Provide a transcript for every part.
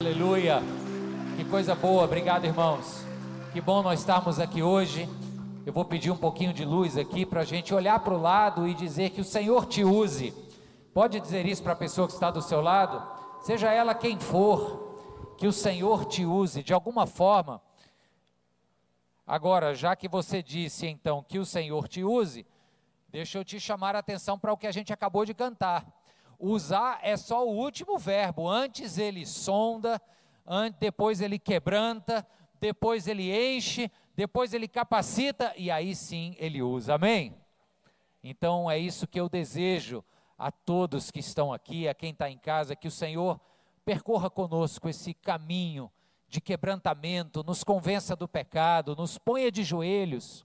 Aleluia. Que coisa boa. Obrigado, irmãos. Que bom nós estarmos aqui hoje. Eu vou pedir um pouquinho de luz aqui para a gente olhar para o lado e dizer que o Senhor te use. Pode dizer isso para a pessoa que está do seu lado? Seja ela quem for, que o Senhor te use de alguma forma. Agora, já que você disse então que o Senhor te use, deixa eu te chamar a atenção para o que a gente acabou de cantar. Usar é só o último verbo. Antes ele sonda, depois ele quebranta, depois ele enche, depois ele capacita e aí sim ele usa. Amém? Então é isso que eu desejo a todos que estão aqui, a quem está em casa, que o Senhor percorra conosco esse caminho de quebrantamento, nos convença do pecado, nos ponha de joelhos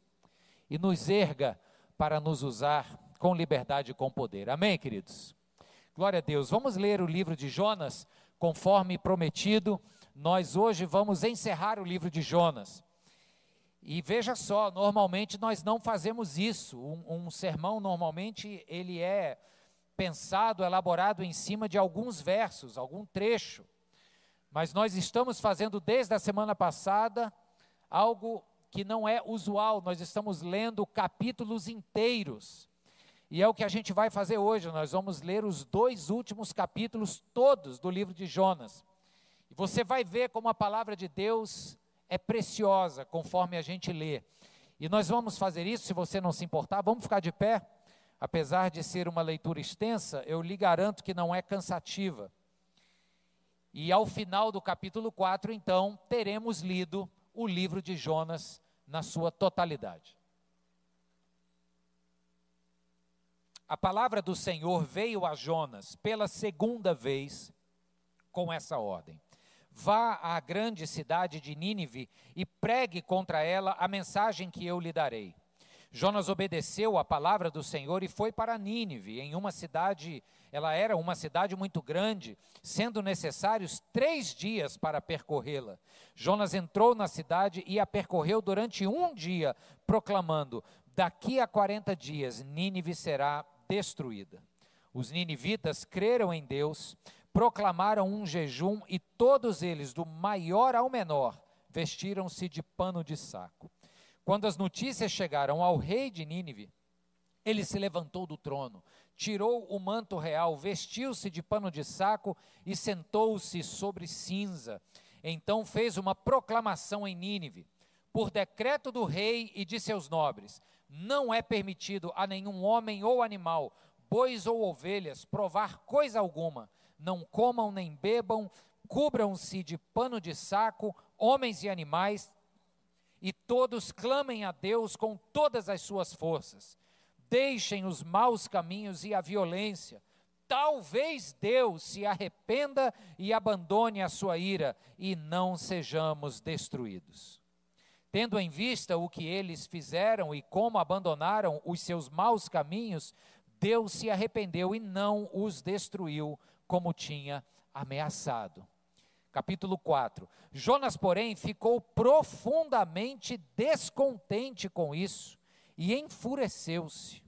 e nos erga para nos usar com liberdade e com poder. Amém, queridos? Glória a Deus. Vamos ler o livro de Jonas, conforme prometido. Nós hoje vamos encerrar o livro de Jonas. E veja só, normalmente nós não fazemos isso. Um, um sermão normalmente ele é pensado, elaborado em cima de alguns versos, algum trecho. Mas nós estamos fazendo desde a semana passada algo que não é usual. Nós estamos lendo capítulos inteiros. E é o que a gente vai fazer hoje. Nós vamos ler os dois últimos capítulos todos do livro de Jonas. E você vai ver como a palavra de Deus é preciosa conforme a gente lê. E nós vamos fazer isso, se você não se importar, vamos ficar de pé. Apesar de ser uma leitura extensa, eu lhe garanto que não é cansativa. E ao final do capítulo 4, então, teremos lido o livro de Jonas na sua totalidade. A palavra do Senhor veio a Jonas pela segunda vez com essa ordem: Vá à grande cidade de Nínive e pregue contra ela a mensagem que eu lhe darei. Jonas obedeceu à palavra do Senhor e foi para Nínive, em uma cidade, ela era uma cidade muito grande, sendo necessários três dias para percorrê-la. Jonas entrou na cidade e a percorreu durante um dia, proclamando: Daqui a quarenta dias Nínive será destruída. Os ninivitas creram em Deus, proclamaram um jejum e todos eles, do maior ao menor, vestiram-se de pano de saco. Quando as notícias chegaram ao rei de Nínive, ele se levantou do trono, tirou o manto real, vestiu-se de pano de saco e sentou-se sobre cinza. Então fez uma proclamação em Nínive, por decreto do rei e de seus nobres: não é permitido a nenhum homem ou animal, bois ou ovelhas, provar coisa alguma. Não comam nem bebam, cubram-se de pano de saco, homens e animais, e todos clamem a Deus com todas as suas forças. Deixem os maus caminhos e a violência. Talvez Deus se arrependa e abandone a sua ira, e não sejamos destruídos. Tendo em vista o que eles fizeram e como abandonaram os seus maus caminhos, Deus se arrependeu e não os destruiu como tinha ameaçado. Capítulo 4. Jonas, porém, ficou profundamente descontente com isso e enfureceu-se.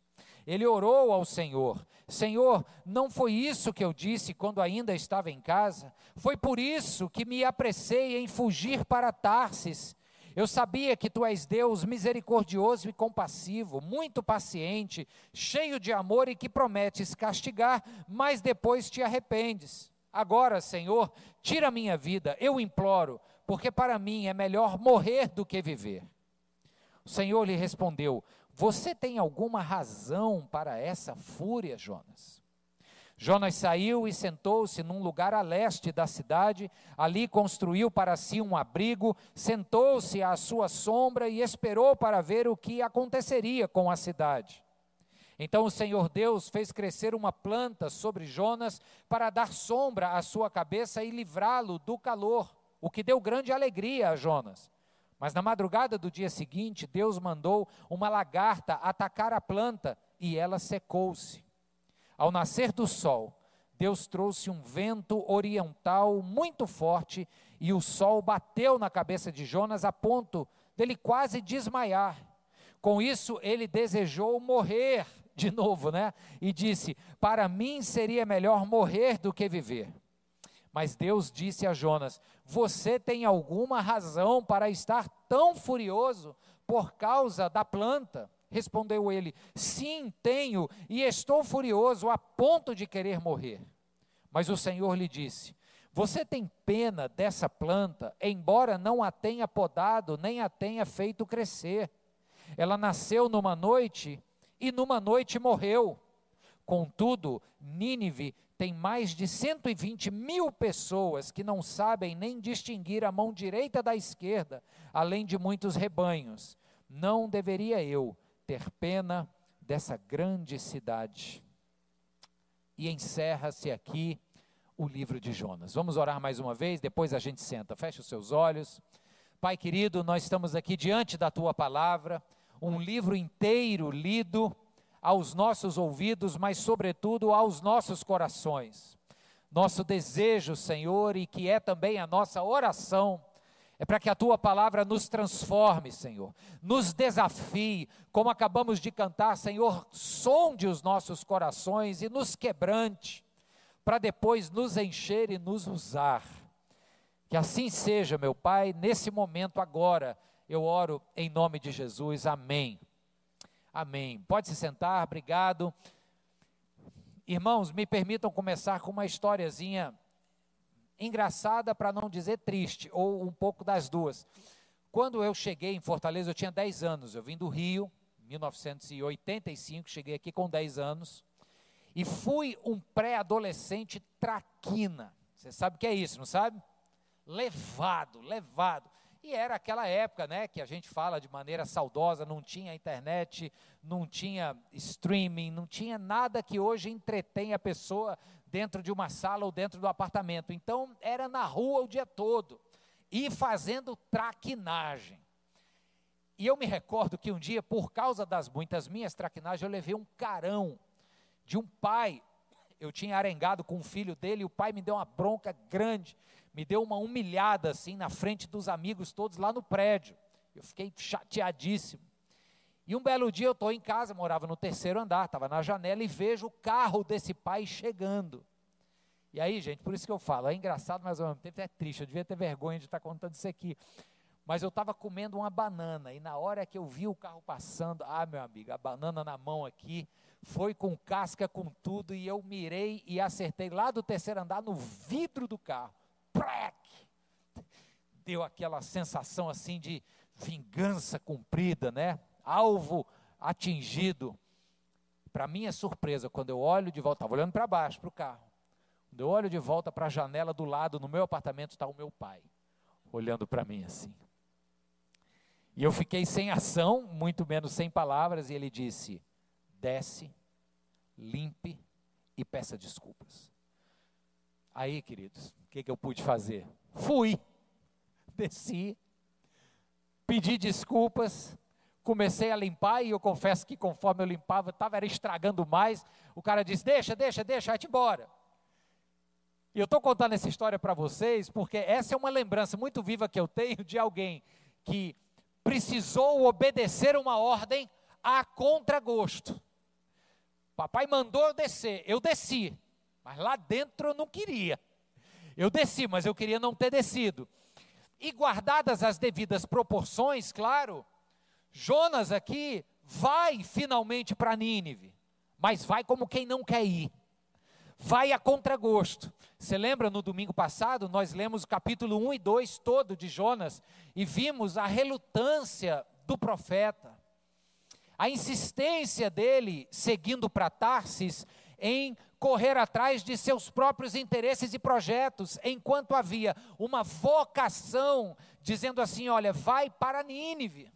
Ele orou ao Senhor: Senhor, não foi isso que eu disse quando ainda estava em casa? Foi por isso que me apressei em fugir para Tarsis eu sabia que tu és Deus misericordioso e compassivo, muito paciente, cheio de amor e que prometes castigar, mas depois te arrependes. Agora, Senhor, tira minha vida, eu imploro, porque para mim é melhor morrer do que viver. O Senhor lhe respondeu: Você tem alguma razão para essa fúria, Jonas? Jonas saiu e sentou-se num lugar a leste da cidade, ali construiu para si um abrigo, sentou-se à sua sombra e esperou para ver o que aconteceria com a cidade. Então o Senhor Deus fez crescer uma planta sobre Jonas para dar sombra à sua cabeça e livrá-lo do calor, o que deu grande alegria a Jonas. Mas na madrugada do dia seguinte, Deus mandou uma lagarta atacar a planta e ela secou-se. Ao nascer do sol, Deus trouxe um vento oriental muito forte e o sol bateu na cabeça de Jonas a ponto dele quase desmaiar. Com isso, ele desejou morrer de novo, né? E disse: Para mim seria melhor morrer do que viver. Mas Deus disse a Jonas: Você tem alguma razão para estar tão furioso por causa da planta? Respondeu ele: Sim, tenho, e estou furioso a ponto de querer morrer. Mas o Senhor lhe disse: Você tem pena dessa planta, embora não a tenha podado, nem a tenha feito crescer. Ela nasceu numa noite e numa noite morreu. Contudo, Nínive tem mais de 120 mil pessoas que não sabem nem distinguir a mão direita da esquerda, além de muitos rebanhos. Não deveria eu ter pena dessa grande cidade? E encerra-se aqui o livro de Jonas. Vamos orar mais uma vez, depois a gente senta. Feche os seus olhos. Pai querido, nós estamos aqui diante da tua palavra, um livro inteiro lido aos nossos ouvidos, mas sobretudo aos nossos corações. Nosso desejo, Senhor, e que é também a nossa oração, é para que a tua palavra nos transforme, Senhor, nos desafie, como acabamos de cantar, Senhor, sonde os nossos corações e nos quebrante para depois nos encher e nos usar. Que assim seja, meu Pai, nesse momento agora, eu oro em nome de Jesus, amém. Amém. Pode se sentar, obrigado. Irmãos, me permitam começar com uma historiazinha engraçada, para não dizer triste, ou um pouco das duas. Quando eu cheguei em Fortaleza, eu tinha 10 anos, eu vim do Rio, 1985, cheguei aqui com 10 anos. E fui um pré-adolescente traquina. Você sabe o que é isso, não sabe? Levado, levado. E era aquela época, né, que a gente fala de maneira saudosa, não tinha internet, não tinha streaming, não tinha nada que hoje entretém a pessoa dentro de uma sala ou dentro do apartamento. Então, era na rua o dia todo e fazendo traquinagem. E eu me recordo que um dia, por causa das muitas minhas traquinagens, eu levei um carão de um pai. Eu tinha arengado com o filho dele e o pai me deu uma bronca grande, me deu uma humilhada assim na frente dos amigos todos lá no prédio. Eu fiquei chateadíssimo. E um belo dia eu estou em casa, morava no terceiro andar, estava na janela e vejo o carro desse pai chegando. E aí, gente, por isso que eu falo, é engraçado, mas ao mesmo tempo é triste. Eu devia ter vergonha de estar contando isso aqui. Mas eu estava comendo uma banana e na hora que eu vi o carro passando, ah, meu amigo, a banana na mão aqui, foi com casca, com tudo, e eu mirei e acertei lá do terceiro andar no vidro do carro. Prec! Deu aquela sensação assim de vingança cumprida, né? Alvo atingido. Para minha surpresa, quando eu olho de volta, estava olhando para baixo, para o carro. Quando eu olho de volta para a janela do lado, no meu apartamento, está o meu pai, olhando para mim assim. E eu fiquei sem ação, muito menos sem palavras, e ele disse: desce, limpe e peça desculpas. Aí, queridos, o que, que eu pude fazer? Fui, desci, pedi desculpas, comecei a limpar e eu confesso que conforme eu limpava, estava estragando mais. O cara disse: Deixa, deixa, deixa, vai-te embora. E eu estou contando essa história para vocês porque essa é uma lembrança muito viva que eu tenho de alguém que precisou obedecer uma ordem a contragosto. Papai mandou eu descer, eu desci, mas lá dentro eu não queria. Eu desci, mas eu queria não ter descido. E guardadas as devidas proporções, claro, Jonas aqui vai finalmente para Nínive, mas vai como quem não quer ir. Vai a contragosto. Você lembra no domingo passado, nós lemos o capítulo 1 e 2 todo de Jonas e vimos a relutância do profeta a insistência dele, seguindo para Tarsis, em correr atrás de seus próprios interesses e projetos, enquanto havia uma vocação dizendo assim: olha, vai para Nínive.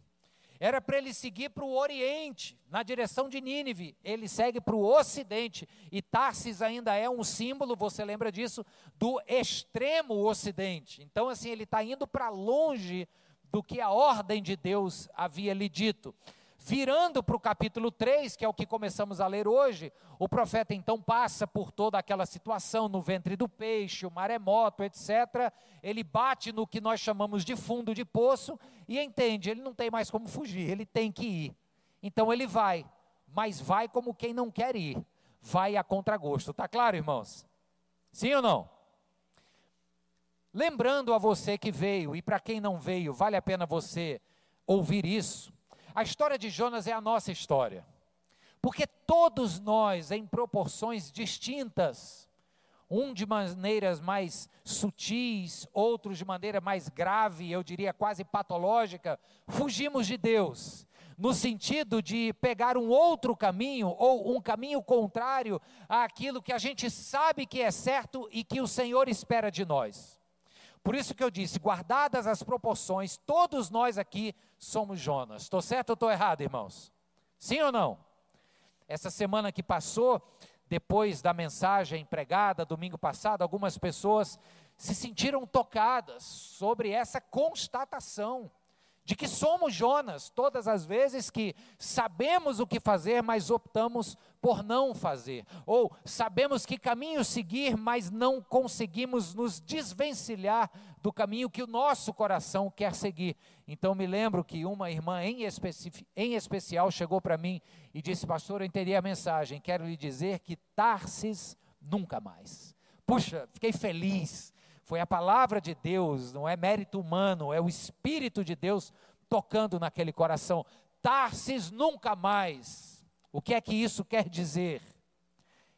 Era para ele seguir para o Oriente, na direção de Nínive. Ele segue para o Ocidente. E Tarsis ainda é um símbolo, você lembra disso, do extremo Ocidente. Então, assim, ele está indo para longe do que a ordem de Deus havia lhe dito. Virando para o capítulo 3, que é o que começamos a ler hoje, o profeta então passa por toda aquela situação no ventre do peixe, o maremoto, etc. Ele bate no que nós chamamos de fundo de poço e entende, ele não tem mais como fugir, ele tem que ir. Então ele vai, mas vai como quem não quer ir, vai a contragosto. Tá claro, irmãos? Sim ou não? lembrando a você que veio, e para quem não veio, vale a pena você ouvir isso. A história de Jonas é a nossa história. Porque todos nós, em proporções distintas, um de maneiras mais sutis, outros de maneira mais grave, eu diria quase patológica, fugimos de Deus, no sentido de pegar um outro caminho ou um caminho contrário àquilo que a gente sabe que é certo e que o Senhor espera de nós. Por isso que eu disse, guardadas as proporções, todos nós aqui somos Jonas. Estou certo ou estou errado, irmãos? Sim ou não? Essa semana que passou, depois da mensagem pregada domingo passado, algumas pessoas se sentiram tocadas sobre essa constatação de que somos Jonas todas as vezes que sabemos o que fazer, mas optamos por não fazer, ou sabemos que caminho seguir, mas não conseguimos nos desvencilhar do caminho que o nosso coração quer seguir. Então me lembro que uma irmã em, em especial chegou para mim e disse: Pastor, eu entendi a mensagem, quero lhe dizer que Tarsis nunca mais. Puxa, fiquei feliz. Foi a palavra de Deus, não é mérito humano, é o Espírito de Deus tocando naquele coração. Tarsis nunca mais. O que é que isso quer dizer?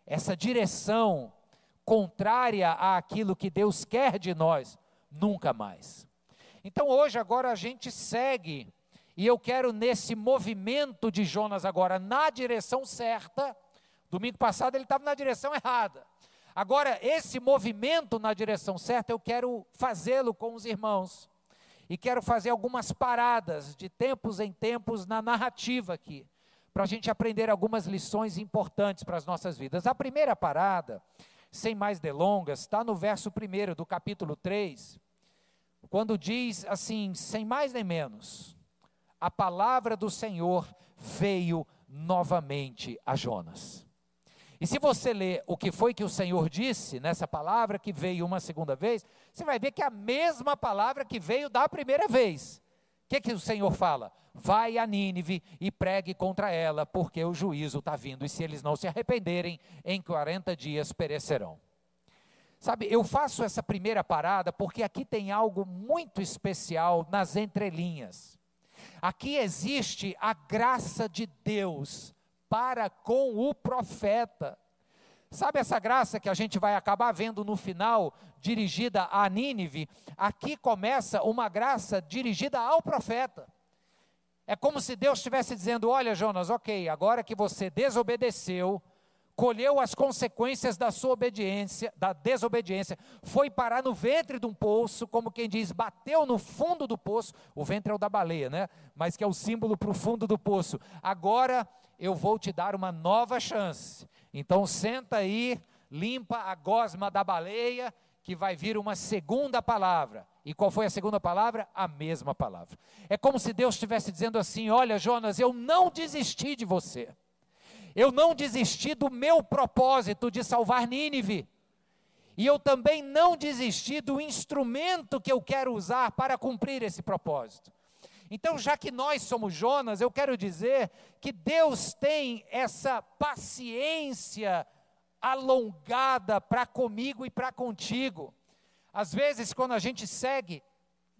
Essa direção contrária àquilo que Deus quer de nós, nunca mais. Então hoje, agora a gente segue, e eu quero nesse movimento de Jonas agora na direção certa. Domingo passado ele estava na direção errada. Agora, esse movimento na direção certa, eu quero fazê-lo com os irmãos. E quero fazer algumas paradas de tempos em tempos na narrativa aqui, para a gente aprender algumas lições importantes para as nossas vidas. A primeira parada, sem mais delongas, está no verso 1 do capítulo 3, quando diz assim, sem mais nem menos, a palavra do Senhor veio novamente a Jonas. E se você ler o que foi que o Senhor disse nessa palavra que veio uma segunda vez, você vai ver que é a mesma palavra que veio da primeira vez. O que, que o Senhor fala? Vai a Nínive e pregue contra ela, porque o juízo está vindo, e se eles não se arrependerem, em 40 dias perecerão. Sabe, eu faço essa primeira parada porque aqui tem algo muito especial nas entrelinhas. Aqui existe a graça de Deus para com o profeta. Sabe essa graça que a gente vai acabar vendo no final, dirigida a Nínive? Aqui começa uma graça dirigida ao profeta. É como se Deus estivesse dizendo: Olha, Jonas, ok, agora que você desobedeceu, colheu as consequências da sua obediência, da desobediência, foi parar no ventre de um poço, como quem diz, bateu no fundo do poço, o ventre é o da baleia, né? Mas que é o símbolo para o fundo do poço. Agora eu vou te dar uma nova chance. Então senta aí, limpa a gosma da baleia, que vai vir uma segunda palavra. E qual foi a segunda palavra? A mesma palavra. É como se Deus estivesse dizendo assim: Olha, Jonas, eu não desisti de você. Eu não desisti do meu propósito de salvar Nínive. E eu também não desisti do instrumento que eu quero usar para cumprir esse propósito. Então, já que nós somos Jonas, eu quero dizer que Deus tem essa paciência alongada para comigo e para contigo. Às vezes, quando a gente segue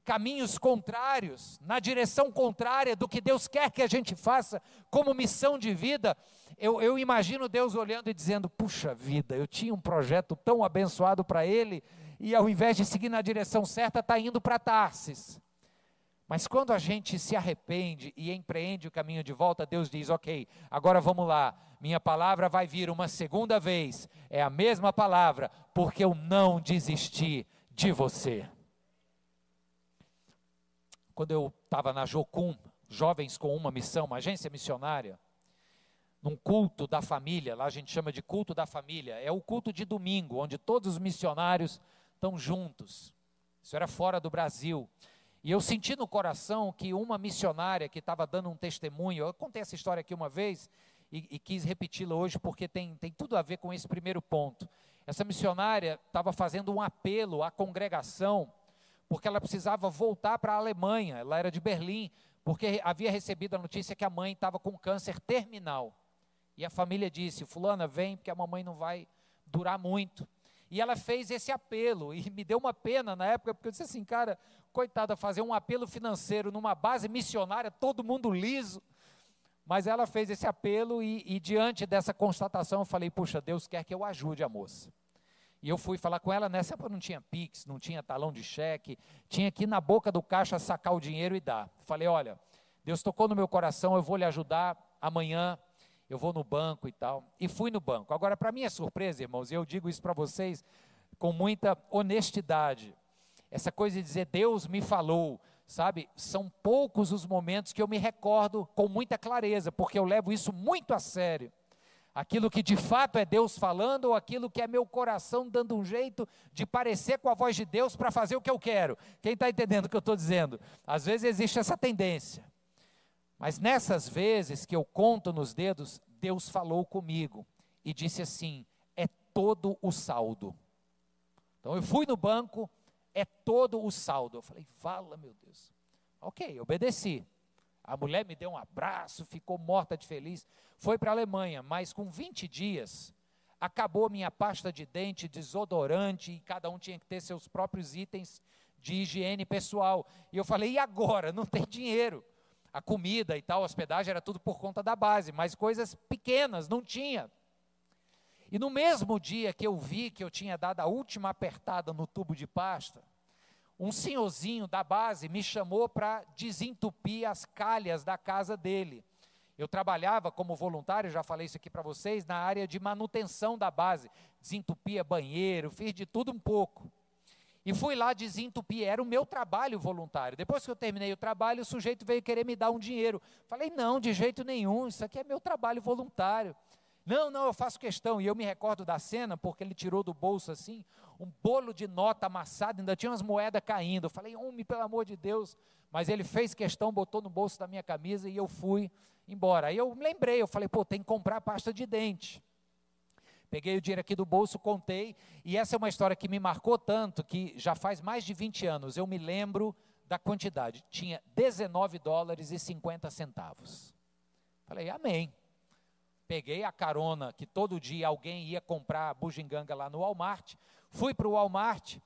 caminhos contrários, na direção contrária do que Deus quer que a gente faça como missão de vida, eu, eu imagino Deus olhando e dizendo: puxa vida, eu tinha um projeto tão abençoado para ele, e ao invés de seguir na direção certa, está indo para Tarsis. Mas quando a gente se arrepende e empreende o caminho de volta, Deus diz: Ok, agora vamos lá, minha palavra vai vir uma segunda vez, é a mesma palavra, porque eu não desisti de você. Quando eu estava na Jocum, Jovens com uma Missão, uma agência missionária, num culto da família, lá a gente chama de culto da família, é o culto de domingo, onde todos os missionários estão juntos. Isso era fora do Brasil. E eu senti no coração que uma missionária que estava dando um testemunho, eu contei essa história aqui uma vez e, e quis repeti-la hoje porque tem, tem tudo a ver com esse primeiro ponto. Essa missionária estava fazendo um apelo à congregação, porque ela precisava voltar para a Alemanha, ela era de Berlim, porque havia recebido a notícia que a mãe estava com câncer terminal. E a família disse: Fulana, vem, porque a mamãe não vai durar muito. E ela fez esse apelo, e me deu uma pena na época, porque eu disse assim, cara, coitada, fazer um apelo financeiro numa base missionária, todo mundo liso. Mas ela fez esse apelo, e, e diante dessa constatação, eu falei, puxa, Deus quer que eu ajude a moça. E eu fui falar com ela, nessa época não tinha Pix, não tinha talão de cheque, tinha que ir na boca do caixa sacar o dinheiro e dar. Falei, olha, Deus tocou no meu coração, eu vou lhe ajudar amanhã, eu vou no banco e tal. E fui no banco. Agora, para minha surpresa, irmãos, e eu digo isso para vocês com muita honestidade, essa coisa de dizer Deus me falou, sabe? São poucos os momentos que eu me recordo com muita clareza, porque eu levo isso muito a sério. Aquilo que de fato é Deus falando, ou aquilo que é meu coração dando um jeito de parecer com a voz de Deus para fazer o que eu quero. Quem está entendendo o que eu estou dizendo? Às vezes existe essa tendência. Mas nessas vezes que eu conto nos dedos, Deus falou comigo e disse assim: é todo o saldo. Então eu fui no banco, é todo o saldo. Eu falei, fala meu Deus. Ok, obedeci. A mulher me deu um abraço, ficou morta de feliz. Foi para a Alemanha, mas com 20 dias, acabou minha pasta de dente, desodorante, e cada um tinha que ter seus próprios itens de higiene pessoal. E eu falei, e agora? Não tem dinheiro a comida e tal, hospedagem era tudo por conta da base, mas coisas pequenas não tinha. E no mesmo dia que eu vi que eu tinha dado a última apertada no tubo de pasta, um senhorzinho da base me chamou para desentupir as calhas da casa dele. Eu trabalhava como voluntário, já falei isso aqui para vocês, na área de manutenção da base. Desentupia banheiro, fiz de tudo um pouco. E fui lá desentupir, era o meu trabalho voluntário. Depois que eu terminei o trabalho, o sujeito veio querer me dar um dinheiro. Falei, não, de jeito nenhum, isso aqui é meu trabalho voluntário. Não, não, eu faço questão. E eu me recordo da cena, porque ele tirou do bolso assim, um bolo de nota amassado, ainda tinha umas moedas caindo. Eu falei, homem, pelo amor de Deus. Mas ele fez questão, botou no bolso da minha camisa e eu fui embora. Aí eu lembrei, eu falei, pô, tem que comprar pasta de dente. Peguei o dinheiro aqui do bolso, contei, e essa é uma história que me marcou tanto que já faz mais de 20 anos eu me lembro da quantidade. Tinha 19 dólares e 50 centavos. Falei, amém. Peguei a carona que todo dia alguém ia comprar bugiganga lá no Walmart, fui para o Walmart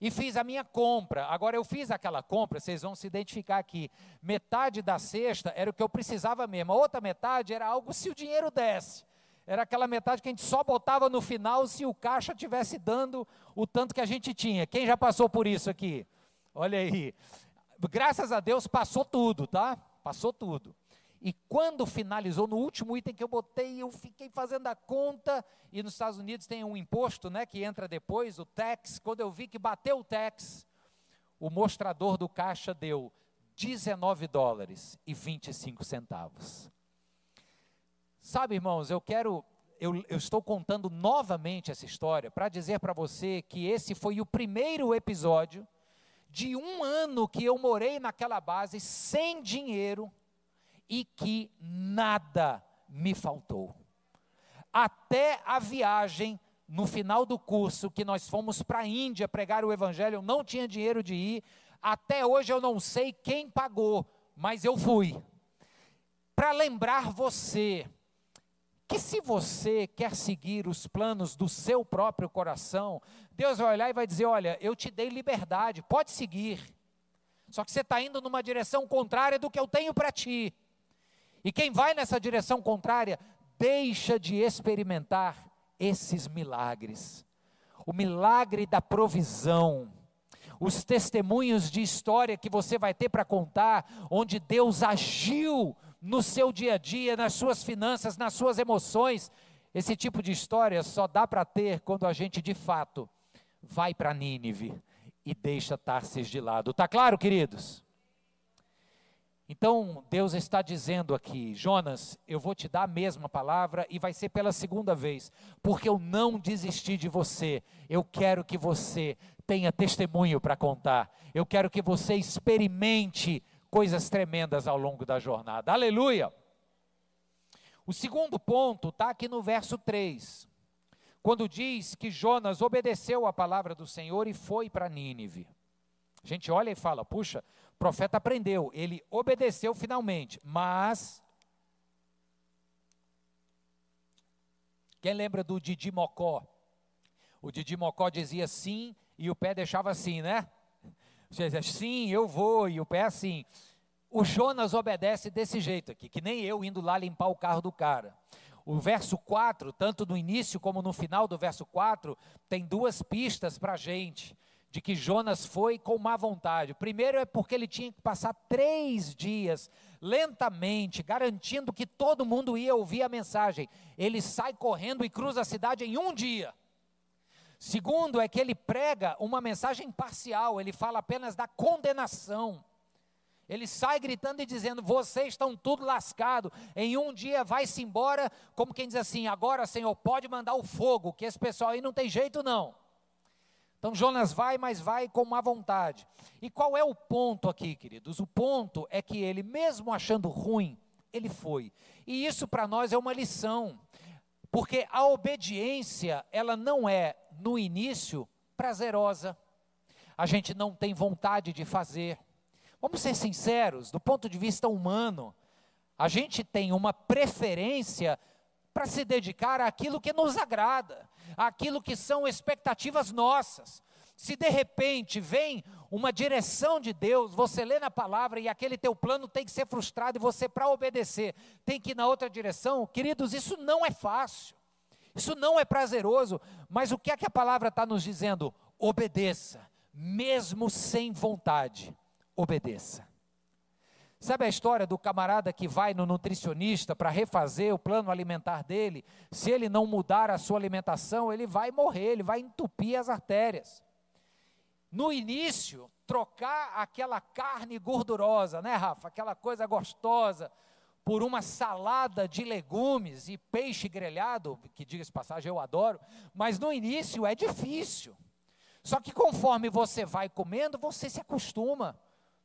e fiz a minha compra. Agora eu fiz aquela compra, vocês vão se identificar aqui. Metade da cesta era o que eu precisava mesmo, a outra metade era algo se o dinheiro desse era aquela metade que a gente só botava no final se o caixa tivesse dando o tanto que a gente tinha. Quem já passou por isso aqui? Olha aí. Graças a Deus passou tudo, tá? Passou tudo. E quando finalizou, no último item que eu botei, eu fiquei fazendo a conta, e nos Estados Unidos tem um imposto, né, que entra depois, o tax. Quando eu vi que bateu o tax, o mostrador do caixa deu 19 dólares e 25 centavos. Sabe, irmãos, eu quero, eu, eu estou contando novamente essa história para dizer para você que esse foi o primeiro episódio de um ano que eu morei naquela base sem dinheiro e que nada me faltou. Até a viagem no final do curso que nós fomos para a Índia pregar o evangelho, eu não tinha dinheiro de ir. Até hoje eu não sei quem pagou, mas eu fui. Para lembrar você que se você quer seguir os planos do seu próprio coração, Deus vai olhar e vai dizer: Olha, eu te dei liberdade, pode seguir. Só que você está indo numa direção contrária do que eu tenho para ti. E quem vai nessa direção contrária, deixa de experimentar esses milagres. O milagre da provisão, os testemunhos de história que você vai ter para contar, onde Deus agiu no seu dia a dia, nas suas finanças, nas suas emoções. Esse tipo de história só dá para ter quando a gente de fato vai para Nínive e deixa Tarsis de lado. Tá claro, queridos? Então, Deus está dizendo aqui, Jonas, eu vou te dar a mesma palavra e vai ser pela segunda vez, porque eu não desisti de você. Eu quero que você tenha testemunho para contar. Eu quero que você experimente coisas tremendas ao longo da jornada. Aleluia! O segundo ponto está aqui no verso 3, quando diz que Jonas obedeceu a palavra do Senhor e foi para Nínive. A gente olha e fala: puxa, profeta aprendeu, ele obedeceu finalmente, mas. Quem lembra do Didi Mocó? O O Didi Mocó dizia sim e o pé deixava assim, né? Dizia, sim, eu vou, e o pé assim. O Jonas obedece desse jeito aqui, que nem eu indo lá limpar o carro do cara. O verso 4, tanto no início como no final do verso 4, tem duas pistas para a gente de que Jonas foi com má vontade. Primeiro é porque ele tinha que passar três dias lentamente, garantindo que todo mundo ia ouvir a mensagem. Ele sai correndo e cruza a cidade em um dia. Segundo é que ele prega uma mensagem parcial, ele fala apenas da condenação. Ele sai gritando e dizendo: Vocês estão tudo lascado. Em um dia vai-se embora, como quem diz assim: Agora, Senhor, pode mandar o fogo, que esse pessoal aí não tem jeito não. Então Jonas vai, mas vai com má vontade. E qual é o ponto aqui, queridos? O ponto é que ele, mesmo achando ruim, ele foi. E isso para nós é uma lição, porque a obediência, ela não é, no início, prazerosa. A gente não tem vontade de fazer. Vamos ser sinceros, do ponto de vista humano, a gente tem uma preferência para se dedicar àquilo que nos agrada, àquilo que são expectativas nossas. Se de repente vem uma direção de Deus, você lê na palavra e aquele teu plano tem que ser frustrado e você para obedecer tem que ir na outra direção, queridos, isso não é fácil. Isso não é prazeroso, mas o que é que a palavra está nos dizendo? Obedeça, mesmo sem vontade, obedeça. Sabe a história do camarada que vai no nutricionista para refazer o plano alimentar dele? Se ele não mudar a sua alimentação, ele vai morrer, ele vai entupir as artérias. No início, trocar aquela carne gordurosa, né, Rafa? Aquela coisa gostosa, por uma salada de legumes e peixe grelhado, que diga-se passagem, eu adoro, mas no início é difícil. Só que conforme você vai comendo, você se acostuma.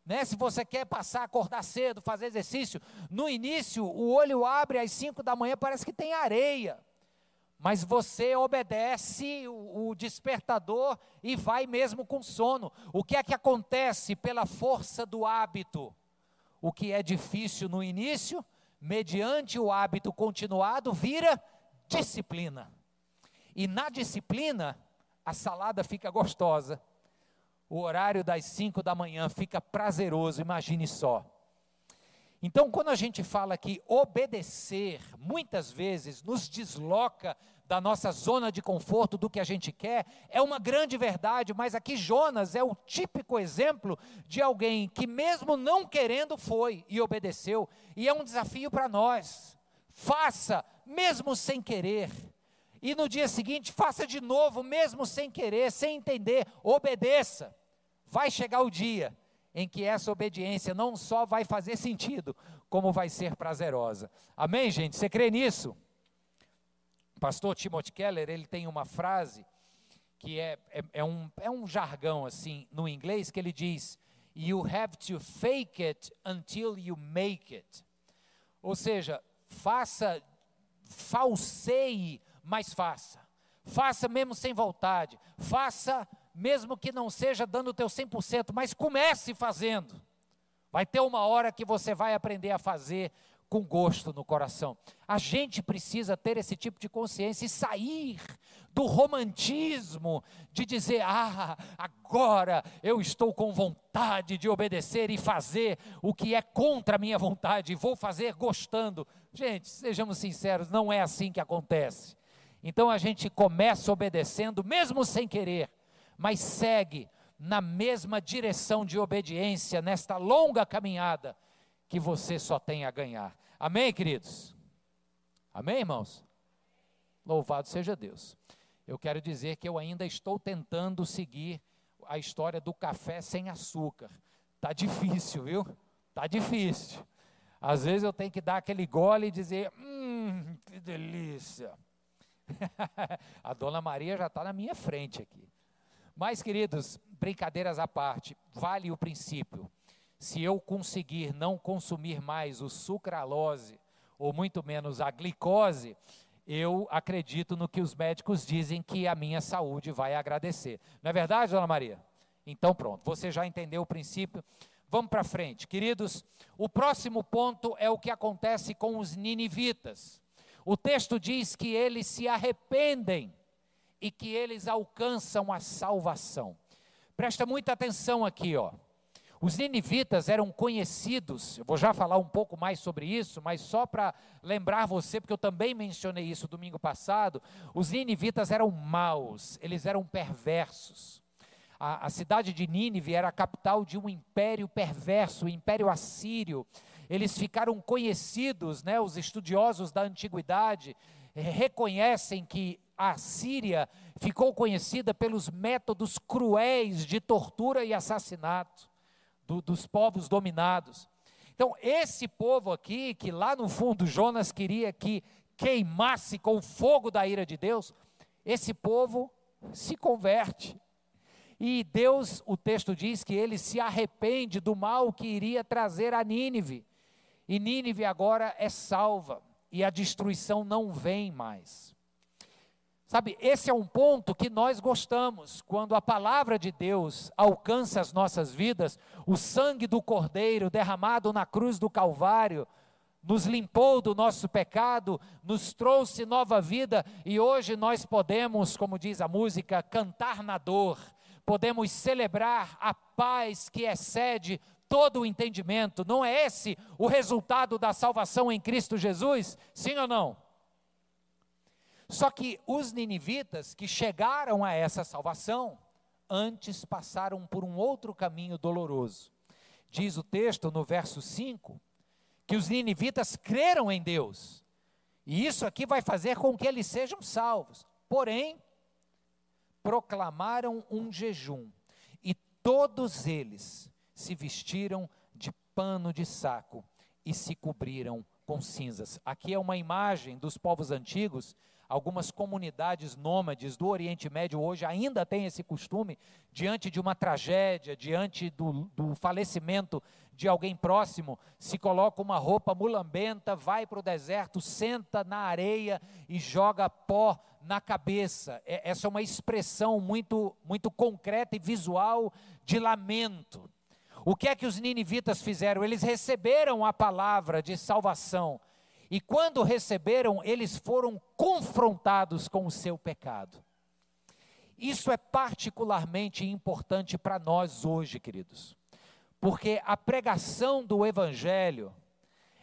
Né? Se você quer passar, acordar cedo, fazer exercício, no início o olho abre às 5 da manhã, parece que tem areia. Mas você obedece o, o despertador e vai mesmo com sono. O que é que acontece pela força do hábito? O que é difícil no início, mediante o hábito continuado, vira disciplina. E na disciplina, a salada fica gostosa o horário das 5 da manhã fica prazeroso, imagine só. Então, quando a gente fala que obedecer, muitas vezes nos desloca da nossa zona de conforto, do que a gente quer, é uma grande verdade, mas aqui Jonas é o típico exemplo de alguém que, mesmo não querendo, foi e obedeceu, e é um desafio para nós. Faça, mesmo sem querer, e no dia seguinte, faça de novo, mesmo sem querer, sem entender, obedeça vai chegar o dia em que essa obediência não só vai fazer sentido, como vai ser prazerosa. Amém, gente? Você crê nisso? Pastor Timothy Keller, ele tem uma frase que é, é, é, um, é um jargão assim no inglês que ele diz: You have to fake it until you make it. Ou seja, faça, falseie, mas faça. Faça mesmo sem vontade. Faça mesmo que não seja dando o teu 100%, mas comece fazendo. Vai ter uma hora que você vai aprender a fazer com gosto no coração. A gente precisa ter esse tipo de consciência e sair do romantismo de dizer: "Ah, agora eu estou com vontade de obedecer e fazer o que é contra a minha vontade, e vou fazer gostando". Gente, sejamos sinceros, não é assim que acontece. Então a gente começa obedecendo mesmo sem querer mas segue na mesma direção de obediência nesta longa caminhada que você só tem a ganhar. Amém, queridos? Amém, irmãos? Louvado seja Deus. Eu quero dizer que eu ainda estou tentando seguir a história do café sem açúcar. Tá difícil, viu? Tá difícil. Às vezes eu tenho que dar aquele gole e dizer: Hum, que delícia. a dona Maria já está na minha frente aqui. Mas, queridos, brincadeiras à parte, vale o princípio. Se eu conseguir não consumir mais o sucralose, ou muito menos a glicose, eu acredito no que os médicos dizem que a minha saúde vai agradecer. Não é verdade, dona Maria? Então, pronto, você já entendeu o princípio. Vamos para frente. Queridos, o próximo ponto é o que acontece com os ninivitas. O texto diz que eles se arrependem e que eles alcançam a salvação. Presta muita atenção aqui, ó. Os ninivitas eram conhecidos, eu vou já falar um pouco mais sobre isso, mas só para lembrar você, porque eu também mencionei isso domingo passado, os ninivitas eram maus, eles eram perversos. A, a cidade de Nínive era a capital de um império perverso, o império assírio. Eles ficaram conhecidos, né, os estudiosos da antiguidade eh, reconhecem que a Síria ficou conhecida pelos métodos cruéis de tortura e assassinato do, dos povos dominados. Então, esse povo aqui, que lá no fundo Jonas queria que queimasse com o fogo da ira de Deus, esse povo se converte. E Deus, o texto diz que ele se arrepende do mal que iria trazer a Nínive. E Nínive agora é salva, e a destruição não vem mais. Sabe, esse é um ponto que nós gostamos, quando a palavra de Deus alcança as nossas vidas, o sangue do Cordeiro derramado na cruz do Calvário, nos limpou do nosso pecado, nos trouxe nova vida e hoje nós podemos, como diz a música, cantar na dor, podemos celebrar a paz que excede todo o entendimento. Não é esse o resultado da salvação em Cristo Jesus? Sim ou não? Só que os ninivitas que chegaram a essa salvação, antes passaram por um outro caminho doloroso. Diz o texto no verso 5 que os ninivitas creram em Deus. E isso aqui vai fazer com que eles sejam salvos. Porém, proclamaram um jejum, e todos eles se vestiram de pano de saco e se cobriram com cinzas. Aqui é uma imagem dos povos antigos Algumas comunidades nômades do Oriente Médio hoje ainda têm esse costume, diante de uma tragédia, diante do, do falecimento de alguém próximo, se coloca uma roupa mulambenta, vai para o deserto, senta na areia e joga pó na cabeça. É, essa é uma expressão muito, muito concreta e visual de lamento. O que é que os ninivitas fizeram? Eles receberam a palavra de salvação e quando receberam, eles foram confrontados com o seu pecado. Isso é particularmente importante para nós hoje, queridos, porque a pregação do Evangelho,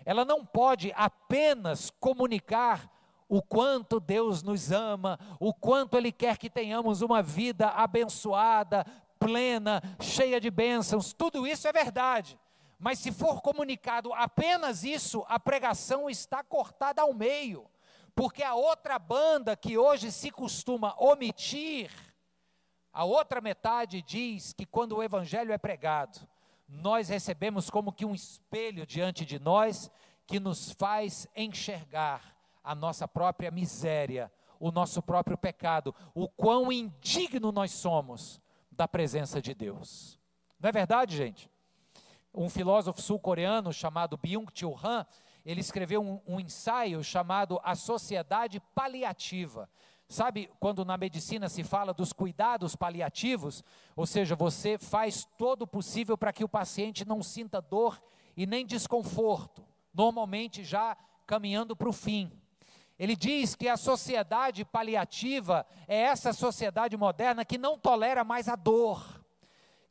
ela não pode apenas comunicar o quanto Deus nos ama, o quanto Ele quer que tenhamos uma vida abençoada, plena, cheia de bênçãos, tudo isso é verdade. Mas se for comunicado apenas isso, a pregação está cortada ao meio. Porque a outra banda que hoje se costuma omitir, a outra metade diz que quando o evangelho é pregado, nós recebemos como que um espelho diante de nós que nos faz enxergar a nossa própria miséria, o nosso próprio pecado, o quão indigno nós somos da presença de Deus. Não é verdade, gente? Um filósofo sul-coreano chamado Byung-Chul Han, ele escreveu um, um, ensaio chamado A Sociedade Paliativa. Sabe quando na medicina se fala dos cuidados paliativos? Ou seja, você faz todo o possível para que o paciente não sinta dor e nem desconforto, normalmente já caminhando para o fim. Ele diz que a sociedade paliativa é essa sociedade moderna que não tolera mais a dor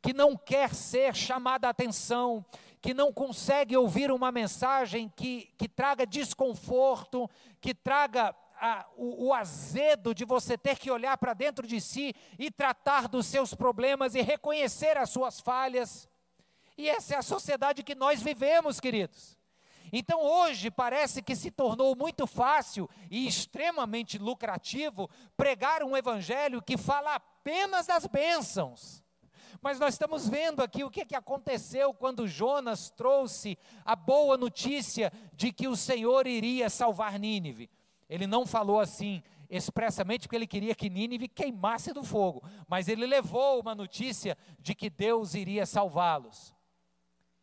que não quer ser chamada a atenção, que não consegue ouvir uma mensagem que, que traga desconforto, que traga o, o azedo de você ter que olhar para dentro de si e tratar dos seus problemas e reconhecer as suas falhas. E essa é a sociedade que nós vivemos, queridos. Então hoje parece que se tornou muito fácil e extremamente lucrativo pregar um evangelho que fala apenas das bênçãos. Mas nós estamos vendo aqui o que, que aconteceu quando Jonas trouxe a boa notícia de que o Senhor iria salvar Nínive. Ele não falou assim expressamente porque ele queria que Nínive queimasse do fogo, mas ele levou uma notícia de que Deus iria salvá-los.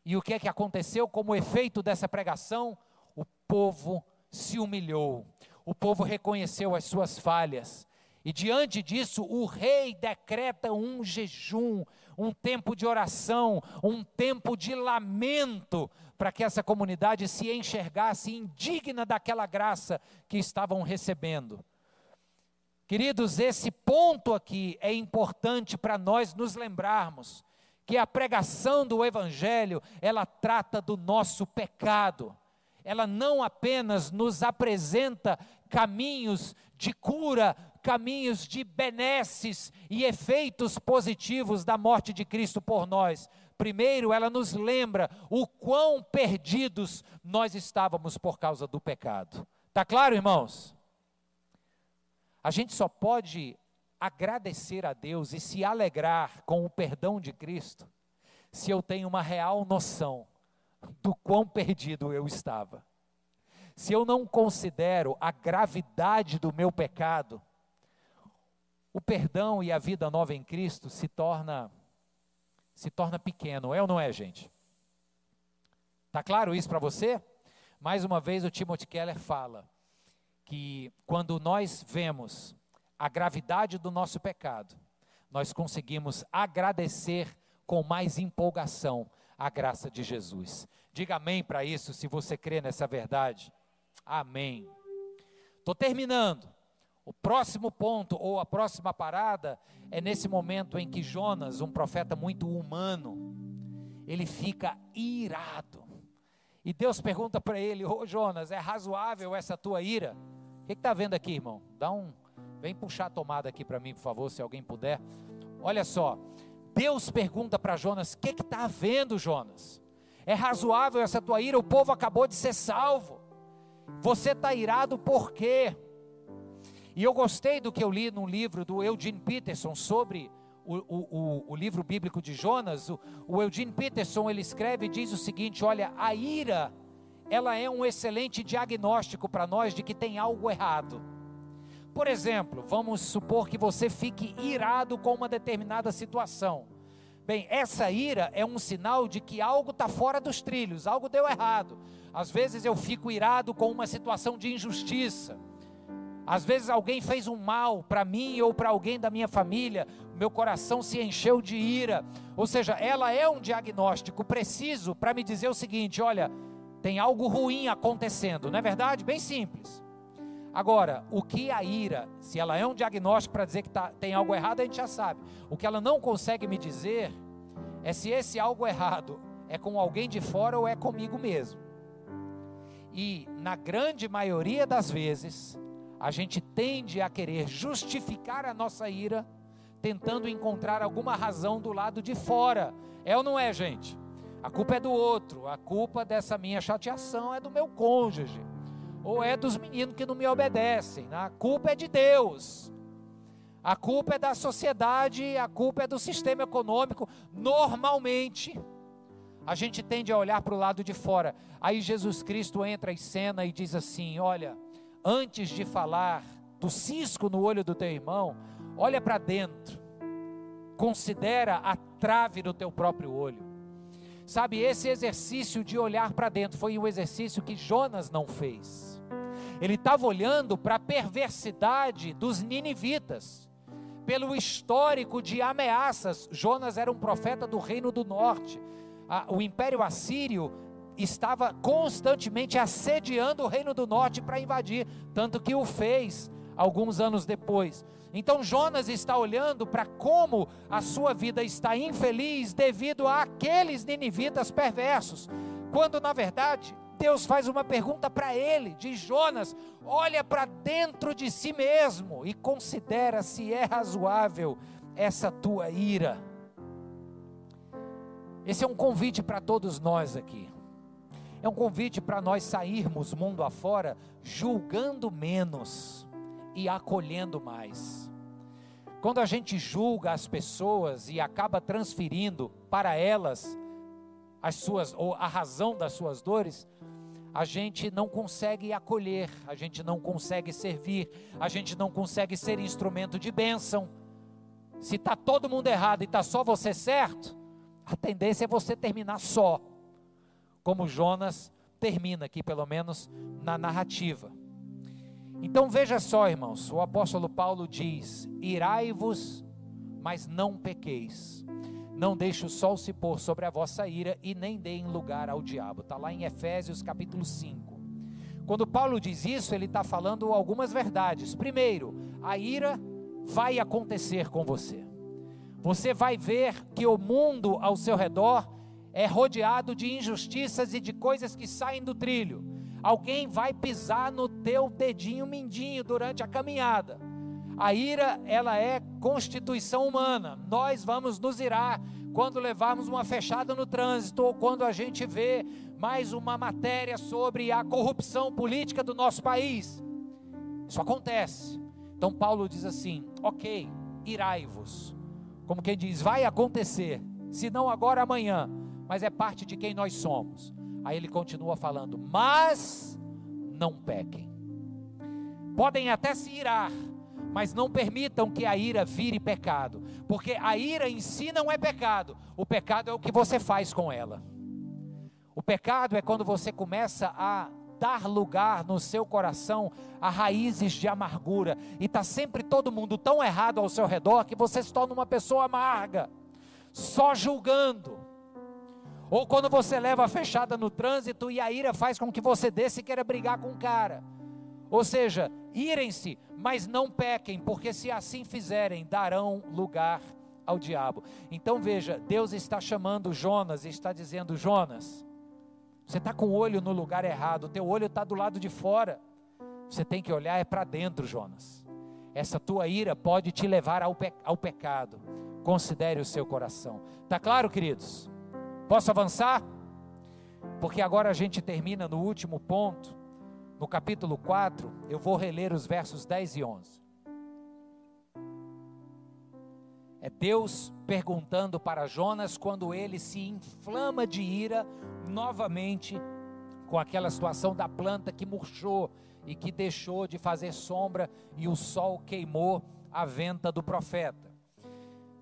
E o que é que aconteceu como efeito dessa pregação? O povo se humilhou, o povo reconheceu as suas falhas, e diante disso, o rei decreta um jejum, um tempo de oração, um tempo de lamento, para que essa comunidade se enxergasse indigna daquela graça que estavam recebendo. Queridos, esse ponto aqui é importante para nós nos lembrarmos que a pregação do evangelho, ela trata do nosso pecado. Ela não apenas nos apresenta caminhos de cura, caminhos de benesses e efeitos positivos da morte de Cristo por nós. Primeiro, ela nos lembra o quão perdidos nós estávamos por causa do pecado. Tá claro, irmãos? A gente só pode agradecer a Deus e se alegrar com o perdão de Cristo se eu tenho uma real noção do quão perdido eu estava. Se eu não considero a gravidade do meu pecado, o perdão e a vida nova em Cristo se torna se torna pequeno, é ou não é, gente? Tá claro isso para você? Mais uma vez o Timothy Keller fala: que quando nós vemos a gravidade do nosso pecado, nós conseguimos agradecer com mais empolgação a graça de Jesus. Diga amém para isso, se você crê nessa verdade. Amém. Estou terminando. O próximo ponto, ou a próxima parada, é nesse momento em que Jonas, um profeta muito humano, ele fica irado. E Deus pergunta para ele: Ô oh, Jonas, é razoável essa tua ira? que está vendo aqui, irmão? Dá um. Vem puxar a tomada aqui para mim, por favor, se alguém puder. Olha só. Deus pergunta para Jonas: o que está vendo, Jonas? É razoável essa tua ira? O povo acabou de ser salvo. Você está irado por quê? E eu gostei do que eu li num livro do Eugene Peterson sobre o, o, o, livro bíblico de Jonas. O, o Eugene Peterson ele escreve e diz o seguinte: olha, a ira ela é um excelente diagnóstico para nós de que tem algo errado. Por exemplo, vamos supor que você fique irado com uma determinada situação. Bem, essa ira é um sinal de que algo está fora dos trilhos, algo deu errado. Às vezes eu fico irado com uma situação de injustiça. Às vezes alguém fez um mal para mim ou para alguém da minha família, meu coração se encheu de ira. Ou seja, ela é um diagnóstico preciso para me dizer o seguinte: olha, tem algo ruim acontecendo, não é verdade? Bem simples. Agora, o que a ira, se ela é um diagnóstico para dizer que tá, tem algo errado, a gente já sabe. O que ela não consegue me dizer é se esse algo errado é com alguém de fora ou é comigo mesmo. E na grande maioria das vezes, a gente tende a querer justificar a nossa ira, tentando encontrar alguma razão do lado de fora. É ou não é, gente? A culpa é do outro, a culpa dessa minha chateação é do meu cônjuge, ou é dos meninos que não me obedecem. A culpa é de Deus. A culpa é da sociedade, a culpa é do sistema econômico. Normalmente, a gente tende a olhar para o lado de fora. Aí Jesus Cristo entra em cena e diz assim: Olha, antes de falar do cisco no olho do teu irmão, olha para dentro, considera a trave do teu próprio olho. Sabe, esse exercício de olhar para dentro foi um exercício que Jonas não fez. Ele estava olhando para a perversidade dos ninivitas. Pelo histórico de ameaças, Jonas era um profeta do reino do norte. O império assírio estava constantemente assediando o reino do norte para invadir, tanto que o fez alguns anos depois. Então Jonas está olhando para como a sua vida está infeliz devido àqueles ninivitas perversos, quando na verdade Deus faz uma pergunta para ele, de Jonas: olha para dentro de si mesmo e considera se é razoável essa tua ira. Esse é um convite para todos nós aqui. É um convite para nós sairmos mundo afora julgando menos e acolhendo mais. Quando a gente julga as pessoas e acaba transferindo para elas as suas ou a razão das suas dores, a gente não consegue acolher, a gente não consegue servir, a gente não consegue ser instrumento de bênção. Se está todo mundo errado e está só você certo, a tendência é você terminar só, como Jonas termina aqui, pelo menos na narrativa. Então veja só, irmãos, o apóstolo Paulo diz: Irai-vos, mas não pequeis. Não deixe o sol se pôr sobre a vossa ira e nem deem lugar ao diabo. Está lá em Efésios capítulo 5. Quando Paulo diz isso, ele está falando algumas verdades. Primeiro, a ira vai acontecer com você. Você vai ver que o mundo ao seu redor é rodeado de injustiças e de coisas que saem do trilho. Alguém vai pisar no teu dedinho mindinho durante a caminhada. A ira, ela é constituição humana. Nós vamos nos irar quando levarmos uma fechada no trânsito ou quando a gente vê mais uma matéria sobre a corrupção política do nosso país. Isso acontece. Então Paulo diz assim: ok, irai-vos. Como quem diz, vai acontecer, se não agora, amanhã, mas é parte de quem nós somos. Aí ele continua falando: mas não pequem. Podem até se irar, mas não permitam que a ira vire pecado, porque a ira em si não é pecado, o pecado é o que você faz com ela. O pecado é quando você começa a dar lugar no seu coração a raízes de amargura. E está sempre todo mundo tão errado ao seu redor que você se torna uma pessoa amarga, só julgando. Ou quando você leva a fechada no trânsito e a ira faz com que você desça e queira brigar com o cara. Ou seja, irem-se, mas não pequem, porque se assim fizerem, darão lugar ao diabo. Então veja, Deus está chamando Jonas e está dizendo: Jonas, você está com o olho no lugar errado, o teu olho está do lado de fora. Você tem que olhar é para dentro, Jonas. Essa tua ira pode te levar ao, pe ao pecado. Considere o seu coração. Tá claro, queridos? Posso avançar? Porque agora a gente termina no último ponto, no capítulo 4, eu vou reler os versos 10 e 11. É Deus perguntando para Jonas quando ele se inflama de ira novamente com aquela situação da planta que murchou e que deixou de fazer sombra e o sol queimou a venta do profeta.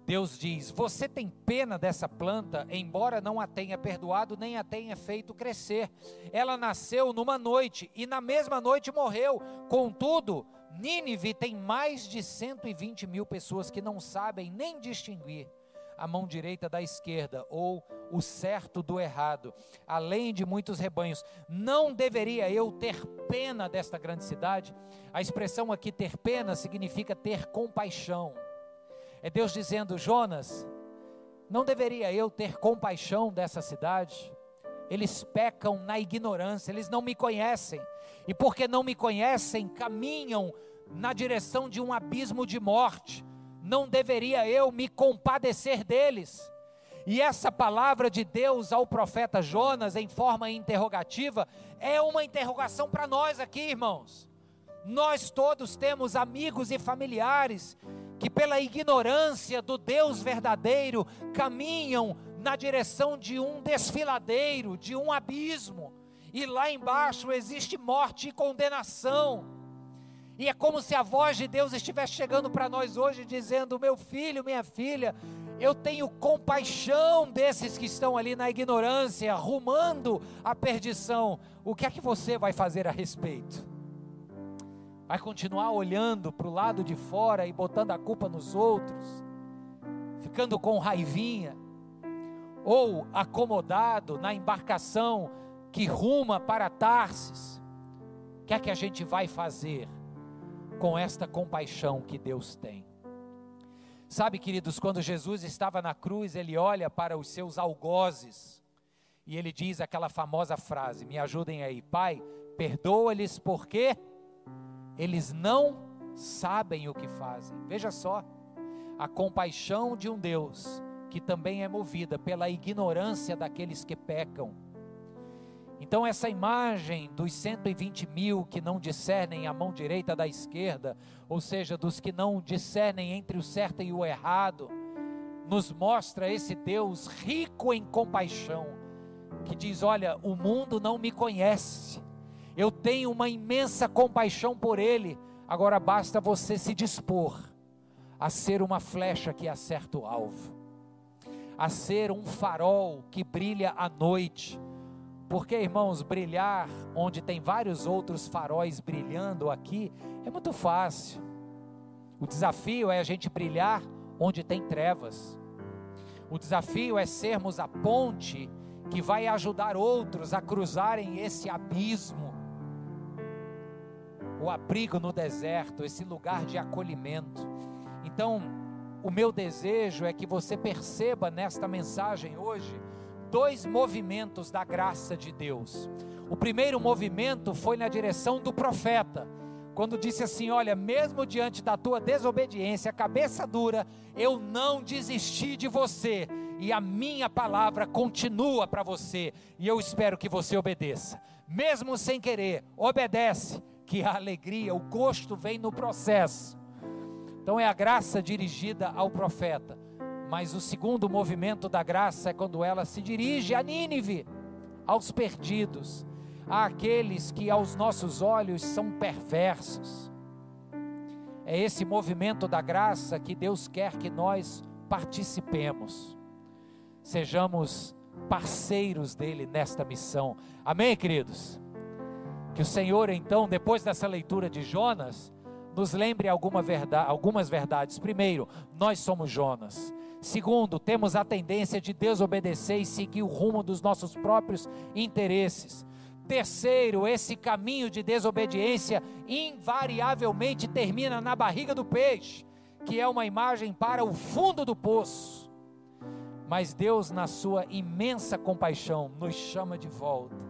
Deus diz: Você tem pena dessa planta, embora não a tenha perdoado nem a tenha feito crescer. Ela nasceu numa noite e na mesma noite morreu. Contudo, Nínive tem mais de 120 mil pessoas que não sabem nem distinguir a mão direita da esquerda ou o certo do errado, além de muitos rebanhos. Não deveria eu ter pena desta grande cidade? A expressão aqui ter pena significa ter compaixão. É Deus dizendo: Jonas, não deveria eu ter compaixão dessa cidade? Eles pecam na ignorância, eles não me conhecem, e porque não me conhecem, caminham na direção de um abismo de morte. Não deveria eu me compadecer deles? E essa palavra de Deus ao profeta Jonas, em forma interrogativa, é uma interrogação para nós aqui, irmãos. Nós todos temos amigos e familiares que, pela ignorância do Deus verdadeiro, caminham na direção de um desfiladeiro, de um abismo, e lá embaixo existe morte e condenação. E é como se a voz de Deus estivesse chegando para nós hoje, dizendo: Meu filho, minha filha, eu tenho compaixão desses que estão ali na ignorância, rumando à perdição. O que é que você vai fazer a respeito? Vai continuar olhando para o lado de fora e botando a culpa nos outros? Ficando com raivinha? Ou acomodado na embarcação que ruma para Tarsis? O que é que a gente vai fazer? com esta compaixão que Deus tem. Sabe, queridos, quando Jesus estava na cruz, ele olha para os seus algozes e ele diz aquela famosa frase: Me ajudem aí, Pai, perdoa-lhes porque eles não sabem o que fazem. Veja só, a compaixão de um Deus que também é movida pela ignorância daqueles que pecam então, essa imagem dos 120 mil que não discernem a mão direita da esquerda, ou seja, dos que não discernem entre o certo e o errado, nos mostra esse Deus rico em compaixão, que diz: Olha, o mundo não me conhece, eu tenho uma imensa compaixão por ele, agora basta você se dispor a ser uma flecha que acerta o alvo, a ser um farol que brilha à noite porque, irmãos, brilhar onde tem vários outros faróis brilhando aqui é muito fácil. O desafio é a gente brilhar onde tem trevas. O desafio é sermos a ponte que vai ajudar outros a cruzarem esse abismo. O abrigo no deserto, esse lugar de acolhimento. Então, o meu desejo é que você perceba nesta mensagem hoje dois movimentos da graça de Deus. O primeiro movimento foi na direção do profeta, quando disse assim: Olha, mesmo diante da tua desobediência, cabeça dura, eu não desisti de você, e a minha palavra continua para você, e eu espero que você obedeça, mesmo sem querer, obedece, que a alegria, o gosto vem no processo. Então é a graça dirigida ao profeta. Mas o segundo movimento da graça é quando ela se dirige a Nínive, aos perdidos, àqueles que aos nossos olhos são perversos. É esse movimento da graça que Deus quer que nós participemos. Sejamos parceiros dele nesta missão. Amém, queridos? Que o Senhor, então, depois dessa leitura de Jonas, nos lembre alguma verdade, algumas verdades. Primeiro, nós somos Jonas. Segundo, temos a tendência de desobedecer e seguir o rumo dos nossos próprios interesses. Terceiro, esse caminho de desobediência invariavelmente termina na barriga do peixe, que é uma imagem para o fundo do poço. Mas Deus, na sua imensa compaixão, nos chama de volta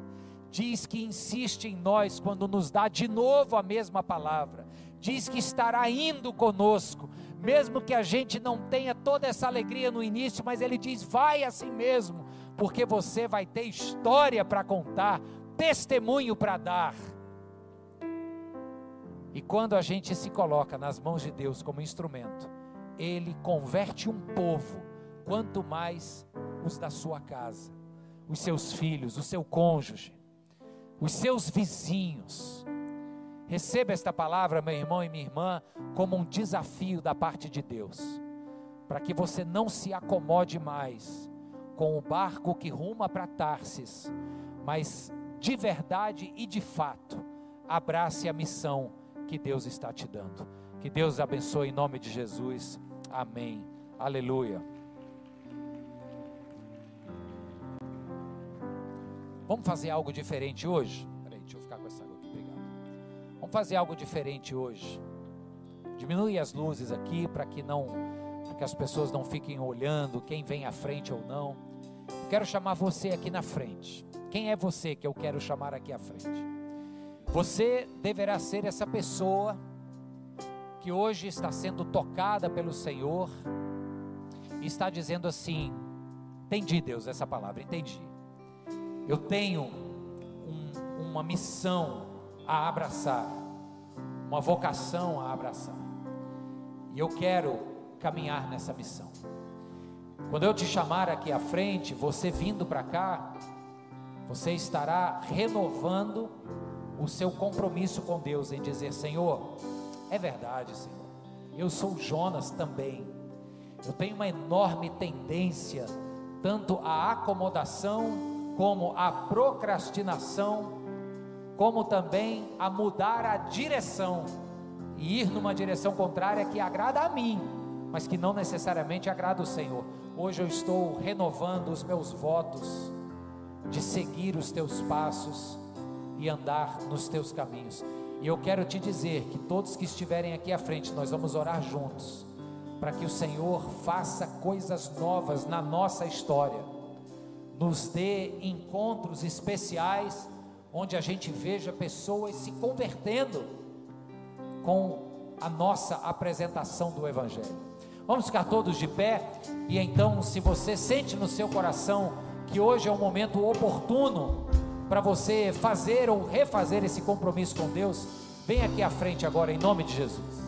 diz que insiste em nós quando nos dá de novo a mesma palavra, diz que estará indo conosco, mesmo que a gente não tenha toda essa alegria no início, mas Ele diz: vai assim mesmo, porque você vai ter história para contar, testemunho para dar. E quando a gente se coloca nas mãos de Deus como instrumento, Ele converte um povo, quanto mais os da sua casa, os seus filhos, o seu cônjuge os seus vizinhos. Receba esta palavra, meu irmão e minha irmã, como um desafio da parte de Deus, para que você não se acomode mais com o barco que ruma para Tarsis, mas de verdade e de fato, abrace a missão que Deus está te dando. Que Deus abençoe em nome de Jesus. Amém. Aleluia. Vamos fazer algo diferente hoje? Peraí, deixa eu ficar com essa água aqui, obrigado. Vamos fazer algo diferente hoje. Diminui as luzes aqui para que não, para que as pessoas não fiquem olhando quem vem à frente ou não. Eu quero chamar você aqui na frente. Quem é você que eu quero chamar aqui à frente? Você deverá ser essa pessoa que hoje está sendo tocada pelo Senhor e está dizendo assim: Entendi, Deus, essa palavra, entendi eu tenho um, uma missão a abraçar, uma vocação a abraçar, e eu quero caminhar nessa missão. Quando eu te chamar aqui à frente, você vindo para cá, você estará renovando o seu compromisso com Deus em dizer: Senhor, é verdade, Senhor, eu sou Jonas também. Eu tenho uma enorme tendência tanto à acomodação como a procrastinação, como também a mudar a direção e ir numa direção contrária que agrada a mim, mas que não necessariamente agrada o Senhor. Hoje eu estou renovando os meus votos de seguir os teus passos e andar nos teus caminhos. E eu quero te dizer que todos que estiverem aqui à frente, nós vamos orar juntos, para que o Senhor faça coisas novas na nossa história nos dê encontros especiais onde a gente veja pessoas se convertendo com a nossa apresentação do Evangelho. Vamos ficar todos de pé e então, se você sente no seu coração que hoje é um momento oportuno para você fazer ou refazer esse compromisso com Deus, vem aqui à frente agora em nome de Jesus.